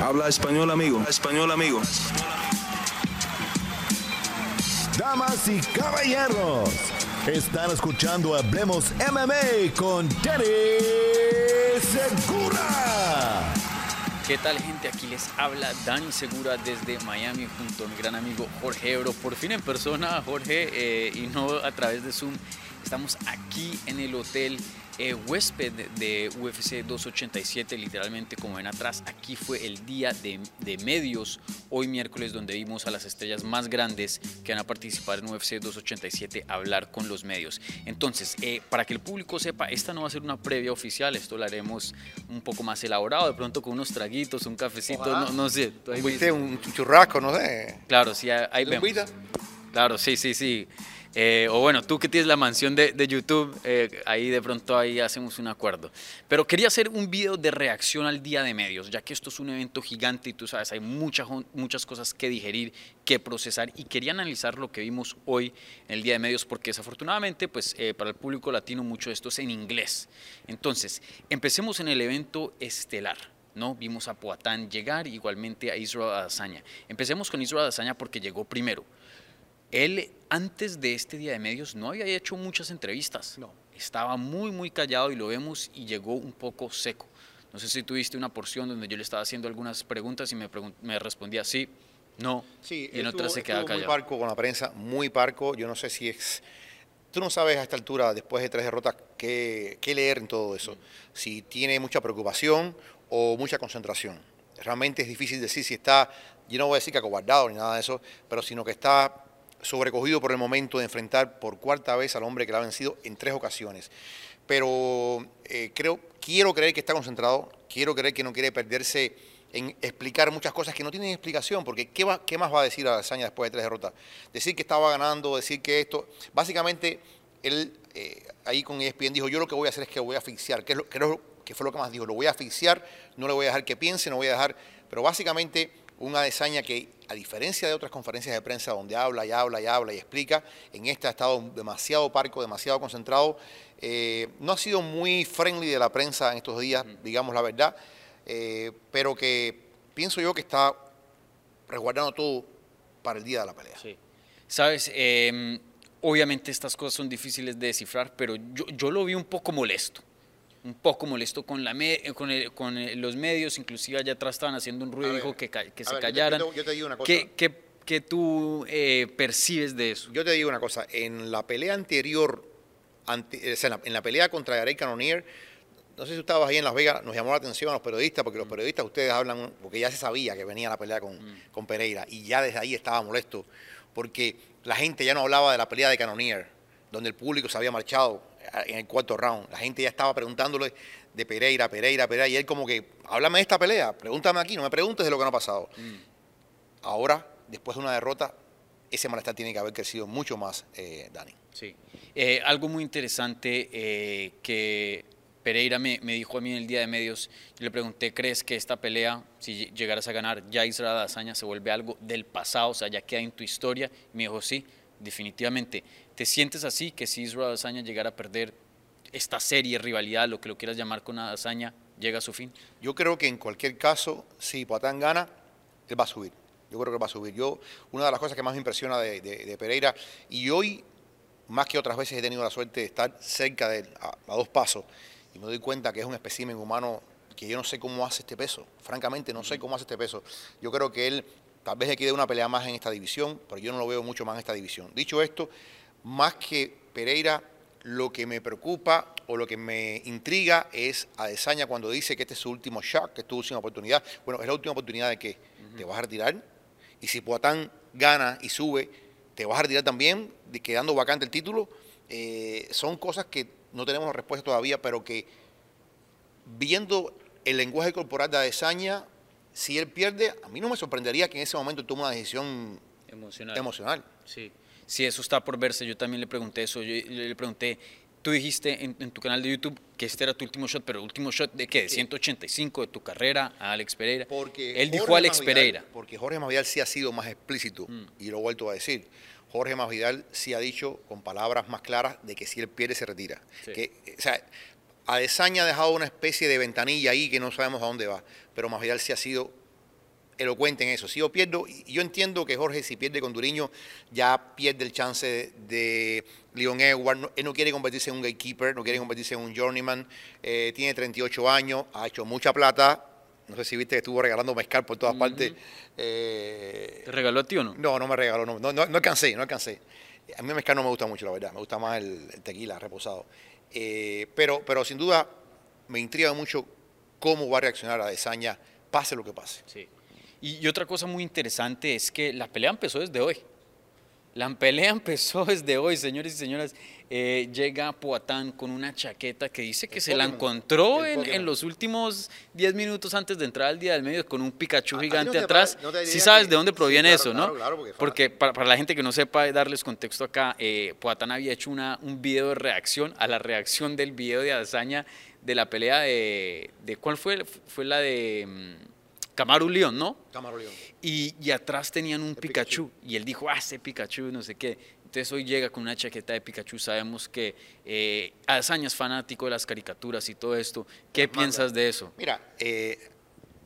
Habla español, amigo. Español, amigo. Damas y caballeros, están escuchando Hablemos MMA con Danny Segura. ¿Qué tal gente? Aquí les habla Dani Segura desde Miami junto a mi gran amigo Jorge Ebro. Por fin en persona, Jorge, eh, y no a través de Zoom. Estamos aquí en el hotel eh, huésped de UFC 287, literalmente como ven atrás, aquí fue el día de, medios, hoy miércoles, donde vimos a las estrellas más grandes que van a participar en UFC 287 hablar con los medios. Entonces, eh, para que el público sepa, esta no va a ser una previa oficial, esto lo haremos un poco más elaborado, de pronto con unos traguitos, un cafecito, no, no, sé. Un churrasco, no sé. Claro, sí, ahí vemos. Claro, sí, sí, sí. Eh, o bueno, tú que tienes la mansión de, YouTube, eh, ahí de pronto ahí hacemos un acuerdo. Pero quería hacer un video de reacción al día de medios, ya que esto es un evento gigante y tú sabes, hay muchas, muchas cosas que digerir, que procesar y quería analizar lo que vimos hoy en el día de medios porque desafortunadamente pues eh, para el público latino mucho de esto es en inglés. Entonces, empecemos en el evento estelar. ¿no? Vimos a Poatán llegar, igualmente a Israel Adesanya. Empecemos con Israel Adesanya porque llegó primero. Él antes de este día de medios no había hecho muchas entrevistas. No. Estaba muy, muy callado y lo vemos y llegó un poco seco. No sé si tuviste una porción donde yo le estaba haciendo algunas preguntas y me, me respondía sí, no. Sí, y en otra se quedaba callado. Muy parco con la prensa, muy parco. Yo no sé si es. Tú no sabes a esta altura, después de tres derrotas, qué, qué leer en todo eso. Mm. Si tiene mucha preocupación o mucha concentración. Realmente es difícil decir si está, yo no voy a decir que acobardado ni nada de eso, pero sino que está sobrecogido por el momento de enfrentar por cuarta vez al hombre que le ha vencido en tres ocasiones. Pero eh, creo, quiero creer que está concentrado, quiero creer que no quiere perderse en explicar muchas cosas que no tienen explicación, porque ¿qué, más va a decir a Saña después de tres derrotas? Decir que estaba ganando, decir que esto, básicamente él eh, ahí con ESPN dijo, yo lo que voy a hacer es que voy a asfixiar, que, es lo, que fue lo que más dijo, lo voy a asfixiar, no le voy a dejar que piense, no voy a dejar, pero básicamente una desaña que, a diferencia de otras conferencias de prensa donde habla y habla y habla y explica, en esta ha estado demasiado parco, demasiado concentrado. Eh, no ha sido muy friendly de la prensa en estos días, digamos la verdad, eh, pero que pienso yo que está resguardando todo para el día de la pelea. Sí. Sabes, em, obviamente estas cosas son difíciles de descifrar, pero yo, yo lo vi un poco molesto un poco molesto con, la con, con, los medios, inclusive allá atrás estaban haciendo un ruido, dijo que, que se callaran. Yo te, digo una cosa. ¿Qué, qué, tú eh, percibes de eso? Yo te digo una cosa, en la pelea anterior, en, la, pelea contra Gary Cannonier, no sé si estabas ahí en Las Vegas, nos llamó la atención a los periodistas, porque los mm. periodistas ustedes hablan, porque ya se sabía que venía la pelea con, mm. con Pereira, y ya desde ahí estaba molesto, porque la gente ya no hablaba de la pelea de Cannonier, donde el público se había marchado en el cuarto round. La gente ya estaba preguntándole de Pereira, Pereira, Pereira, y él como que, háblame de esta pelea, pregúntame aquí, no me preguntes de lo que no ha pasado. Mm. Ahora, después de una derrota, ese malestar tiene que haber crecido mucho más, eh, Dani. Sí. Eh, algo muy interesante eh, que Pereira me, dijo a mí en el día de medios, yo le pregunté, ¿crees que esta pelea, si llegaras a ganar, ya Israel Azaña se vuelve algo del pasado, o sea, ya queda en tu historia? Y me dijo, sí, definitivamente. ¿Te sientes así que si Israel Adesanya llegara a perder esta serie, rivalidad, lo que lo quieras llamar con Adesanya, llega a su fin? Yo creo que en cualquier caso, si Patán gana, él va a subir. Yo creo que va a subir. Yo, una de las cosas que más me impresiona de, Pereira, y hoy, más que otras veces, he tenido la suerte de estar cerca de él, a, dos pasos, y me doy cuenta que es un espécimen humano que yo no sé cómo hace este peso. Francamente, no sé cómo hace este peso. Yo creo que él Tal vez le quede una pelea más en esta división, pero yo no lo veo mucho más en esta división. Dicho esto, más que Pereira, lo que me preocupa o lo que me intriga es a Desaña cuando dice que este es su último shot, que es tu última oportunidad. Bueno, es la última oportunidad de que te vas a retirar. Y si Poatán gana y sube, te vas a retirar también, quedando vacante el título. Eh, son cosas que no tenemos respuesta todavía, pero que viendo el lenguaje corporal de Adesanya, si él pierde, a mí no me sorprendería que en ese momento tome una decisión emocional. emocional. Sí. Sí, eso está por verse. Yo también le pregunté eso. Yo le pregunté, tú dijiste en, tu canal de YouTube que este era tu último shot, pero el último shot de qué? De 185 de tu carrera a Alex Pereira. Porque él dijo Alex Pereira. Porque Jorge Masvidal sí ha sido más explícito mm. y lo he vuelto a decir. Jorge Masvidal sí ha dicho con palabras más claras de que si él pierde se retira. Que, o sea, Adesanya ha dejado una especie de ventanilla ahí que no sabemos a dónde va, pero Masvidal sí ha sido elocuente en eso. Si yo pierdo, yo entiendo que Jorge, si pierde con Duriño, ya pierde el chance de Leon Edward. él no quiere convertirse en un gatekeeper, no quiere convertirse en un journeyman. Eh, tiene 38 años, ha hecho mucha plata. No sé si viste que estuvo regalando mezcal por todas partes. Eh, ¿Te regaló a ti o no? No, no me regaló, no, no, no, alcancé, no alcancé. A mí el mezcal no me gusta mucho, la verdad. Me gusta más el, tequila reposado. Eh, pero, pero sin duda me intriga mucho cómo va a reaccionar a Desaña, pase lo que pase. Sí. Y, otra cosa muy interesante es que la pelea empezó desde hoy. La pelea empezó desde hoy, señores y señoras. Eh, llega Poatán con una chaqueta que dice que se la encontró en, los últimos 10 minutos antes de entrar al día del medio con un Pikachu gigante atrás. Si sabes de dónde proviene eso, ¿no? porque, para, la gente que no sepa darles contexto acá, eh, Poatán había hecho una, un video de reacción a la reacción del video de hazaña de la pelea de, de ¿cuál fue? Fue la de mm, Camaro León, ¿no? Camaro León. Y, y atrás tenían un Pikachu, y él dijo, ah, ese Pikachu, no sé qué. Entonces hoy llega con una chaqueta de Pikachu, sabemos que eh, es fanático de las caricaturas y todo esto. ¿Qué piensas de eso? Mira, eh,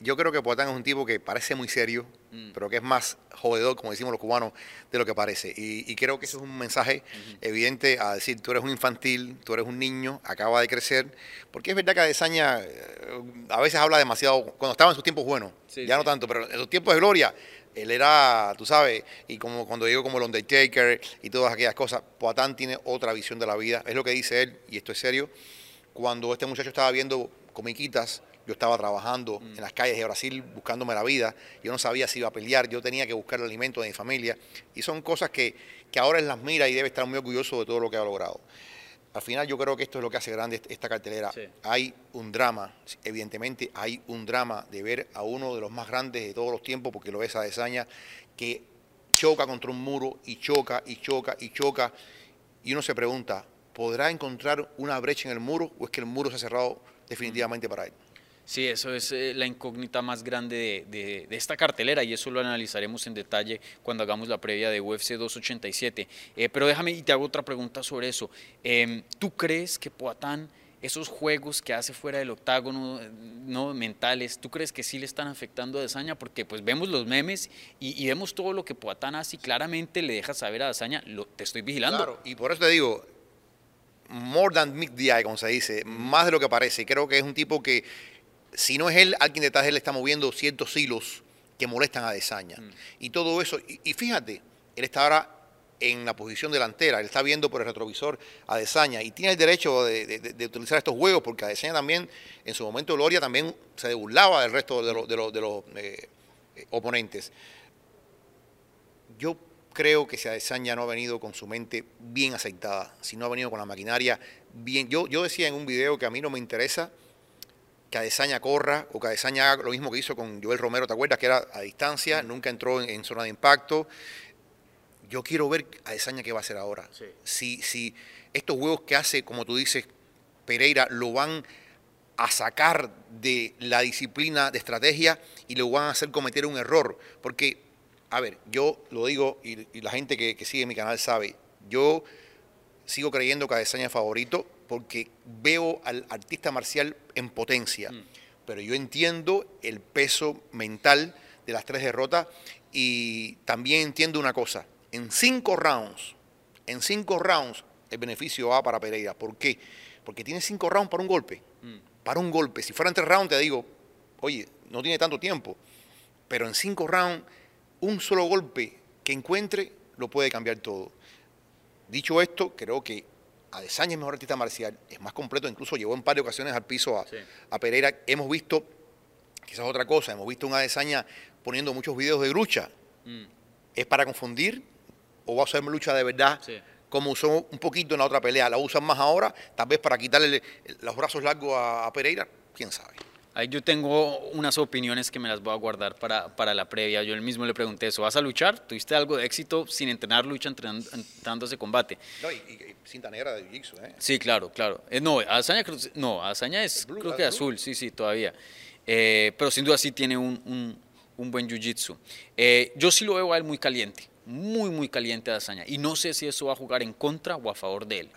yo creo que Poatán es un tipo que parece muy serio, mm. pero que es más jodedor, como decimos los cubanos, de lo que parece. Y, creo que eso es un mensaje evidente a decir, tú eres un infantil, tú eres un niño, acaba de crecer, porque es verdad que Adesaña eh, a veces habla demasiado, cuando estaba en sus tiempos buenos, ya no tanto, pero en sus tiempos de gloria, él era, tú sabes, y como cuando digo como el Undertaker y todas aquellas cosas, Poatán tiene otra visión de la vida, es lo que dice él, y esto es serio, cuando este muchacho estaba viendo comiquitas, yo estaba trabajando mm. en las calles de Brasil buscándome la vida, yo no sabía si iba a pelear, yo tenía que buscar el alimento de mi familia. Y son cosas que, que ahora él las mira y debe estar muy orgulloso de todo lo que ha logrado. Al final yo creo que esto es lo que hace grande esta cartelera. Hay un drama, evidentemente hay un drama de ver a uno de los más grandes de todos los tiempos, porque lo es a Desaña, que choca contra un muro y choca y choca y choca. Y uno se pregunta, ¿podrá encontrar una brecha en el muro o es que el muro se ha cerrado definitivamente para él? Sí, eso es eh, la incógnita más grande de, esta cartelera y eso lo analizaremos en detalle cuando hagamos la previa de UFC 287. Eh, pero déjame y te hago otra pregunta sobre eso. Em, ¿Tú crees que Poatán, esos juegos que hace fuera del octágono, no mentales, ¿tú crees que sí le están afectando a Desaña? Porque pues vemos los memes y, vemos todo lo que Poatán hace y claramente le deja saber a Desaña, lo, te estoy vigilando. Claro, y por eso te digo, more than meet the eye, como se dice, más de lo que parece. Creo que es un tipo que si no es él, alguien detrás de él está moviendo ciertos hilos que molestan a Desaña. Mm. Y todo eso, y, fíjate, él está ahora en la posición delantera, él está viendo por el retrovisor a Desaña y tiene el derecho de, utilizar estos juegos porque a Desaña también, en su momento Gloria también se burlaba del resto de, los eh, oponentes. Yo creo que si Desaña no ha venido con su mente bien aceitada, si no ha venido con la maquinaria bien, yo, yo decía en un video que a mí no me interesa que Adesanya corra o que Adesanya haga lo mismo que hizo con Joel Romero, ¿te acuerdas? Que era a distancia, nunca entró en, zona de impacto. Yo quiero ver a qué va a hacer ahora. Si, si estos juegos que hace, como tú dices, Pereira, lo van a sacar de la disciplina de estrategia y lo van a hacer cometer un error. Porque, a ver, yo lo digo y, la gente que, que, sigue mi canal sabe, yo sigo creyendo que Adesanya es favorito porque veo al artista marcial en potencia, mm. pero yo entiendo el peso mental de las tres derrotas y también entiendo una cosa, en cinco rounds, en cinco rounds el beneficio va para Pereira. ¿Por qué? Porque tiene cinco rounds para un golpe, mm. para un golpe. Si fueran tres rounds te digo, oye, no tiene tanto tiempo, pero en cinco rounds un solo golpe que encuentre lo puede cambiar todo. Dicho esto, creo que Adesanya es mejor artista marcial, es más completo, incluso llevó en par de ocasiones al piso a, Pereira. Hemos visto, quizás otra cosa, hemos visto un Adesanya poniendo muchos videos de lucha. Mm. ¿Es para confundir o va a ser lucha de verdad? Como usó un poquito en la otra pelea, la usan más ahora, tal vez para quitarle los brazos largos a Pereira, quién sabe. Ahí yo tengo unas opiniones que me las voy a guardar para, para la previa. Yo él mismo le pregunté eso. ¿Vas a luchar? ¿Tuviste algo de éxito sin entrenar lucha, entrenando, ese combate? No, y, cinta negra de jiu ¿eh? Sí, claro, claro. Eh, no, Azaña, no, Azaña es creo que azul, sí, sí, todavía. Eh, pero sin duda sí tiene un, un, un buen jiu-jitsu. Eh, yo sí lo veo a él muy caliente, muy, muy caliente a Azaña. Y no sé si eso va a jugar en contra o a favor de él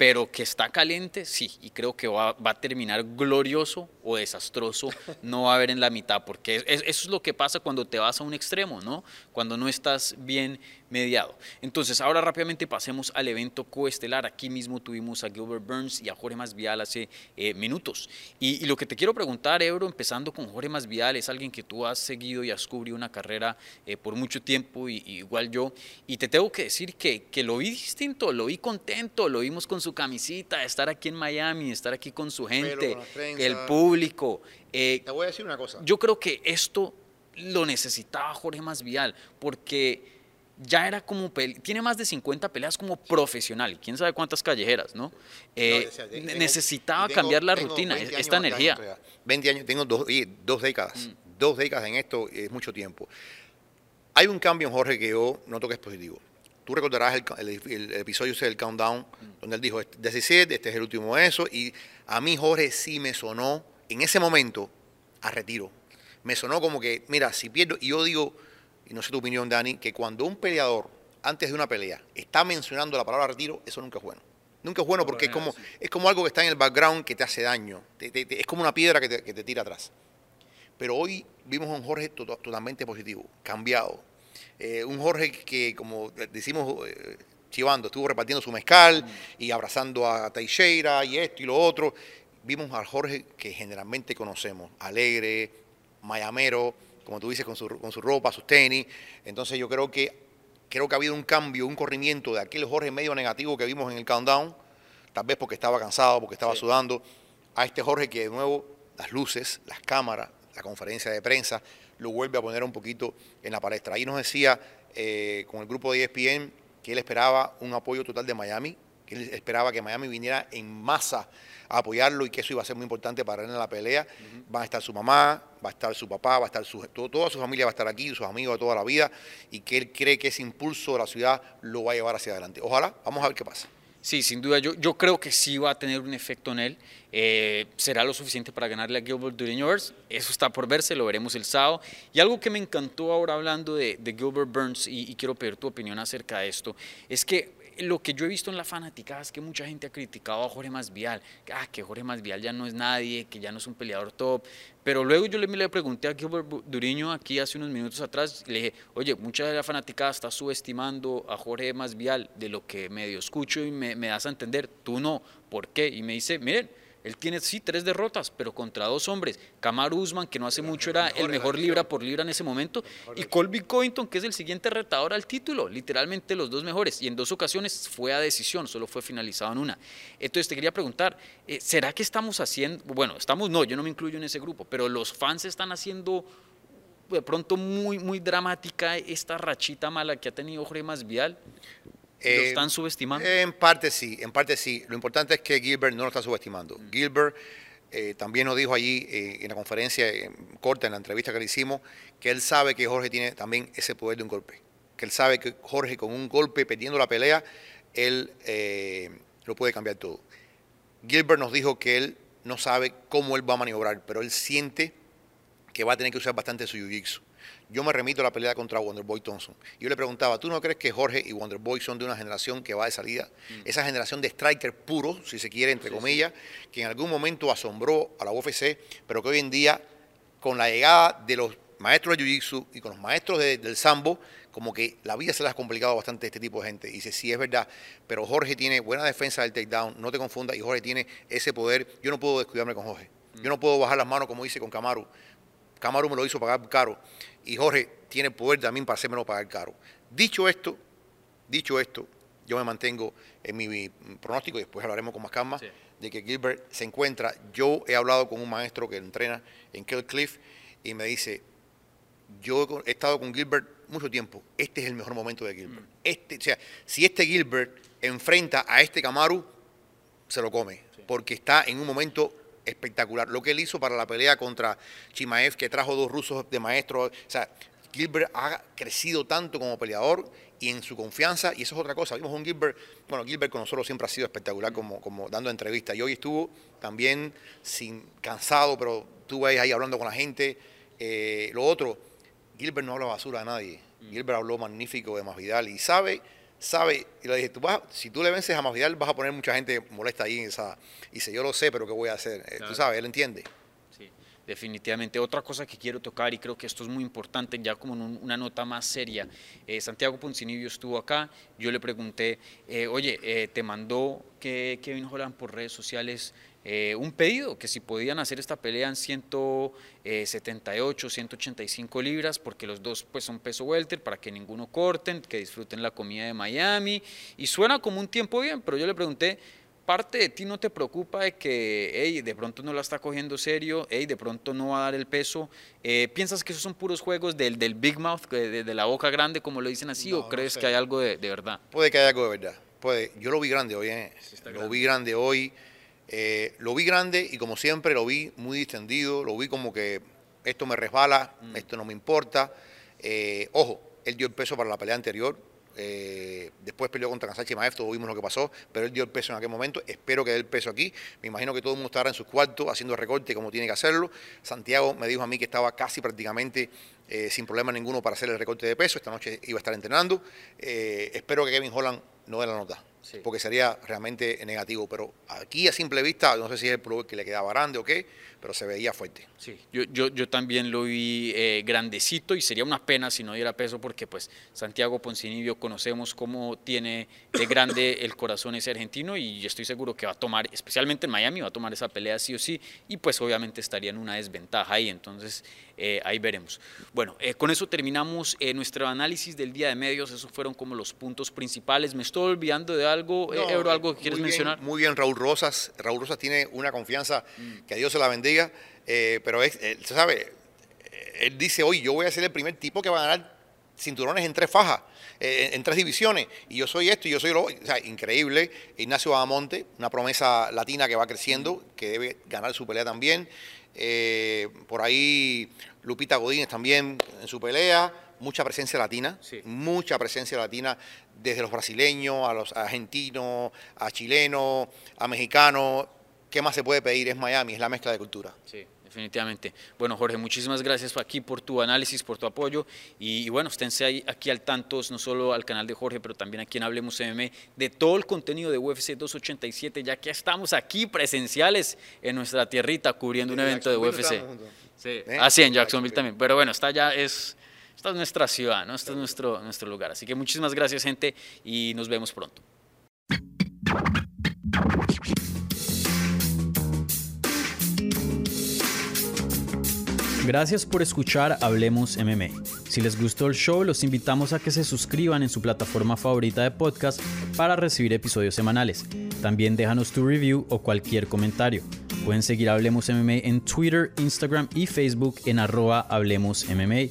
pero que está caliente, sí, y creo que va, va, a terminar glorioso o desastroso, no va a haber en la mitad, porque eso es lo que pasa cuando te vas a un extremo, ¿no? Cuando no estás bien mediado. Entonces, ahora rápidamente pasemos al evento coestelar. Aquí mismo tuvimos a Gilbert Burns y a Jorge Masvidal hace eh, minutos. Y, lo que te quiero preguntar, Ebro, empezando con Jorge Masvidal, es alguien que tú has seguido y has cubrido una carrera eh, por mucho tiempo, y, igual yo, y te tengo que decir que, que, lo vi distinto, lo vi contento, lo vimos con su camisita, estar aquí en Miami, estar aquí con su gente, el público. Eh, te voy a decir una cosa. Yo creo que esto lo necesitaba Jorge Masvidal, porque ya era como, tiene más de 50 peleas como profesional, quién sabe cuántas callejeras, ¿no? Eh, necesitaba cambiar la rutina, esta energía. 20 años, tengo dos, dos décadas, mm. dos décadas en esto es mucho tiempo. Hay un cambio en Jorge que yo noto que es positivo. Tú recordarás el, el, episodio del Countdown, mm. donde él dijo, 17, este es el último eso, y a mí Jorge sí me sonó, en ese momento, a retiro. Me sonó como que, mira, si pierdo, y yo digo, y no sé tu opinión, Dani, que cuando un peleador, antes de una pelea, está mencionando la palabra retiro, eso nunca es bueno. Nunca es bueno porque es como, es como algo que está en el background que te hace daño. es como una piedra que te, tira atrás. Pero hoy vimos a un Jorge totalmente positivo, cambiado. Eh, un Jorge que, como decimos, eh, chivando, estuvo repartiendo su mezcal y abrazando a Teixeira y esto y lo otro. Vimos al Jorge que generalmente conocemos, alegre, mayamero, como tú dices, con su, con su ropa, sus tenis. Entonces yo creo que, creo que ha habido un cambio, un corrimiento de aquel Jorge medio negativo que vimos en el countdown, tal vez porque estaba cansado, porque estaba sudando, a este Jorge que de nuevo las luces, las cámaras, la conferencia de prensa, lo vuelve a poner un poquito en la palestra. Ahí nos decía eh, con el grupo de ESPN que él esperaba un apoyo total de Miami, que él esperaba que Miami viniera en masa a apoyarlo y que eso iba a ser muy importante para él en la pelea. Va a estar su mamá, va a estar su papá, va a estar su, toda su familia va a estar aquí, sus amigos de toda la vida y que él cree que ese impulso de la ciudad lo va a llevar hacia adelante. Ojalá, vamos a ver qué pasa. Sí, sin duda, yo, yo creo que sí va a tener un efecto en él. Eh, ¿Será lo suficiente para ganarle a Gilbert Durinevers? Eso está por verse, lo veremos el sábado. Y algo que me encantó ahora hablando de, Gilbert Burns, y, y, quiero pedir tu opinión acerca de esto, es que lo que yo he visto en la fanática es que mucha gente ha criticado a Jorge Masvial, ah, que Jorge Masvial ya no es nadie, que ya no es un peleador top. Pero luego yo le, le pregunté a Gilbert Duriño aquí hace unos minutos atrás, le dije, oye, mucha de la fanaticada está subestimando a Jorge Masvial de lo que medio escucho y me, me das a entender, tú no, ¿por qué? Y me dice, miren, él tiene, sí, tres derrotas, pero contra dos hombres. Kamaru Usman, que no hace mucho era el mejor libra por libra en ese momento, y Colby Covington, que es el siguiente retador al título, literalmente los dos mejores. Y en dos ocasiones fue a decisión, solo fue finalizado en una. Entonces te quería preguntar, eh, ¿será que estamos haciendo, bueno, estamos, no, yo no me incluyo en ese grupo, pero los fans están haciendo de pronto muy, muy dramática esta rachita mala que ha tenido Jorge Masvidal? ¿Lo eh, están subestimando? En parte sí, en parte sí. Lo importante es que Gilbert no lo está subestimando. Mm. Gilbert eh, también nos dijo allí eh, en la conferencia corta, en la entrevista que le hicimos, que él sabe que Jorge tiene también ese poder de un golpe. Que él sabe que Jorge con un golpe, perdiendo la pelea, él lo puede cambiar todo. Gilbert nos dijo que él no sabe cómo él va a maniobrar, pero él siente que va a tener que usar bastante su jiu-jitsu yo me remito a la pelea contra Wonderboy Thompson. Yo le preguntaba, ¿tú no crees que Jorge y Wonderboy son de una generación que va de salida? Mm. Esa generación de striker puro, si se quiere, entre comillas, que en algún momento asombró a la UFC, pero que hoy en día, con la llegada de los maestros de Jiu-Jitsu y con los maestros del Sambo, como que la vida se les ha complicado bastante a este tipo de gente. Y dice, sí, es verdad, pero Jorge tiene buena defensa del takedown, no te confundas, y Jorge tiene ese poder. Yo no puedo descuidarme con Jorge. Yo no puedo bajar las manos como hice con Kamaru. Kamaru me lo hizo pagar caro y Jorge tiene el poder también para hacérmelo pagar caro. Dicho esto, dicho esto, yo me mantengo en mi, pronóstico y después hablaremos con más calma de que Gilbert se encuentra. Yo he hablado con un maestro que entrena en Kill Cliff y me dice, yo he estado con Gilbert mucho tiempo, este es el mejor momento de Gilbert. Mm. Este, o sea, si este Gilbert enfrenta a este Kamaru, se lo come, porque está en un momento espectacular. Lo que él hizo para la pelea contra Chimaev, que trajo dos rusos de maestro. O sea, Gilbert ha crecido tanto como peleador y en su confianza, y eso es otra cosa. Vimos un Gilbert, bueno, Gilbert con nosotros siempre ha sido espectacular como, como dando entrevistas. Y hoy estuvo también sin cansado, pero estuvo ahí, hablando con la gente. Eh, lo otro, Gilbert no habla basura a nadie. Mm. Gilbert habló magnífico de Masvidal y sabe sabe, y le dije, tú vas, si tú le vences a Masvidal, vas a poner mucha gente molesta ahí en esa. Y dice, yo lo sé, pero ¿qué voy a hacer? Eh, tú sabes, él entiende. Sí, definitivamente. Otra cosa que quiero tocar, y creo que esto es muy importante, ya como en una nota más seria. Eh, Santiago Poncinibio estuvo acá, yo le pregunté, eh, oye, ¿te mandó que Kevin Holland por redes sociales eh, un pedido que si podían hacer esta pelea en 178, 185 libras, porque los dos pues son peso welter, para que ninguno corten, que disfruten la comida de Miami, y suena como un tiempo bien, pero yo le pregunté, parte de ti no te preocupa de que, hey, de pronto no la está cogiendo serio, hey, de pronto no va a dar el peso, eh, ¿piensas que esos son puros juegos del, del Big Mouth, de, la boca grande, como lo dicen así, o crees que hay algo de, verdad? Puede que haya algo de verdad, puede, yo lo vi grande hoy, ¿eh? lo vi grande hoy, eh, lo vi grande y como siempre lo vi muy distendido, lo vi como que esto me resbala, mm. esto no me importa. Eh, ojo, él dio el peso para la pelea anterior, eh, después peleó contra Kansachi Maef, todos vimos lo que pasó, pero él dio el peso en aquel momento. Espero que dé el peso aquí. Me imagino que todo el mundo estará en sus cuartos haciendo recorte como tiene que hacerlo. Santiago me dijo a mí que estaba casi prácticamente sin problema ninguno para hacer el recorte de peso. Esta noche iba a estar entrenando. espero que Kevin Holland no dé la nota porque sería realmente negativo. Pero aquí a simple vista, no sé si es el pullover que le quedaba grande o qué, pero se veía fuerte. Sí, yo, yo, yo también lo vi eh, grandecito y sería una pena si no diera peso porque pues Santiago Poncinibio conocemos cómo tiene de grande el corazón ese argentino y estoy seguro que va a tomar, especialmente en Miami, va a tomar esa pelea sí o sí y pues obviamente estaría en una desventaja ahí, entonces eh, ahí veremos. Bueno, eh, con eso terminamos nuestro análisis del día de medios, esos fueron como los puntos principales. Me estoy olvidando de algo, Euro, algo que quieres mencionar. Muy bien, Raúl Rosas. Raúl Rosas tiene una confianza mm. que a Dios se la bendiga, eh, pero es, él, sabe, él dice, hoy yo voy a ser el primer tipo que va a ganar cinturones en tres fajas, eh, en tres divisiones, y yo soy esto y yo soy lo... O sea, increíble. Ignacio Bahamonte, una promesa latina que va creciendo, que debe ganar su pelea también. Eh, por ahí Lupita Godínez también en su pelea mucha presencia latina, mucha presencia latina desde los brasileños a los argentinos, a chilenos, a mexicanos. ¿Qué más se puede pedir? Es Miami, es la mezcla de cultura. Sí, definitivamente. Bueno, Jorge, muchísimas gracias aquí por tu análisis, por tu apoyo. Y, bueno, esténse ahí, aquí al tanto, no solo al canal de Jorge, pero también aquí en Hablemos MM, de todo el contenido de UFC 287, ya que estamos aquí presenciales en nuestra tierrita cubriendo un evento de UFC. Sí. ¿Eh? Así en Jacksonville también. Pero bueno, está ya es esta es nuestra ciudad, ¿no? Este es nuestro, nuestro lugar. Así que muchísimas gracias, gente, y nos vemos pronto. Gracias por escuchar Hablemos MMA. Si les gustó el show, los invitamos a que se suscriban en su plataforma favorita de podcast para recibir episodios semanales. También déjanos tu review o cualquier comentario. Pueden seguir Hablemos MMA en Twitter, Instagram y Facebook en arroba Hablemos MMA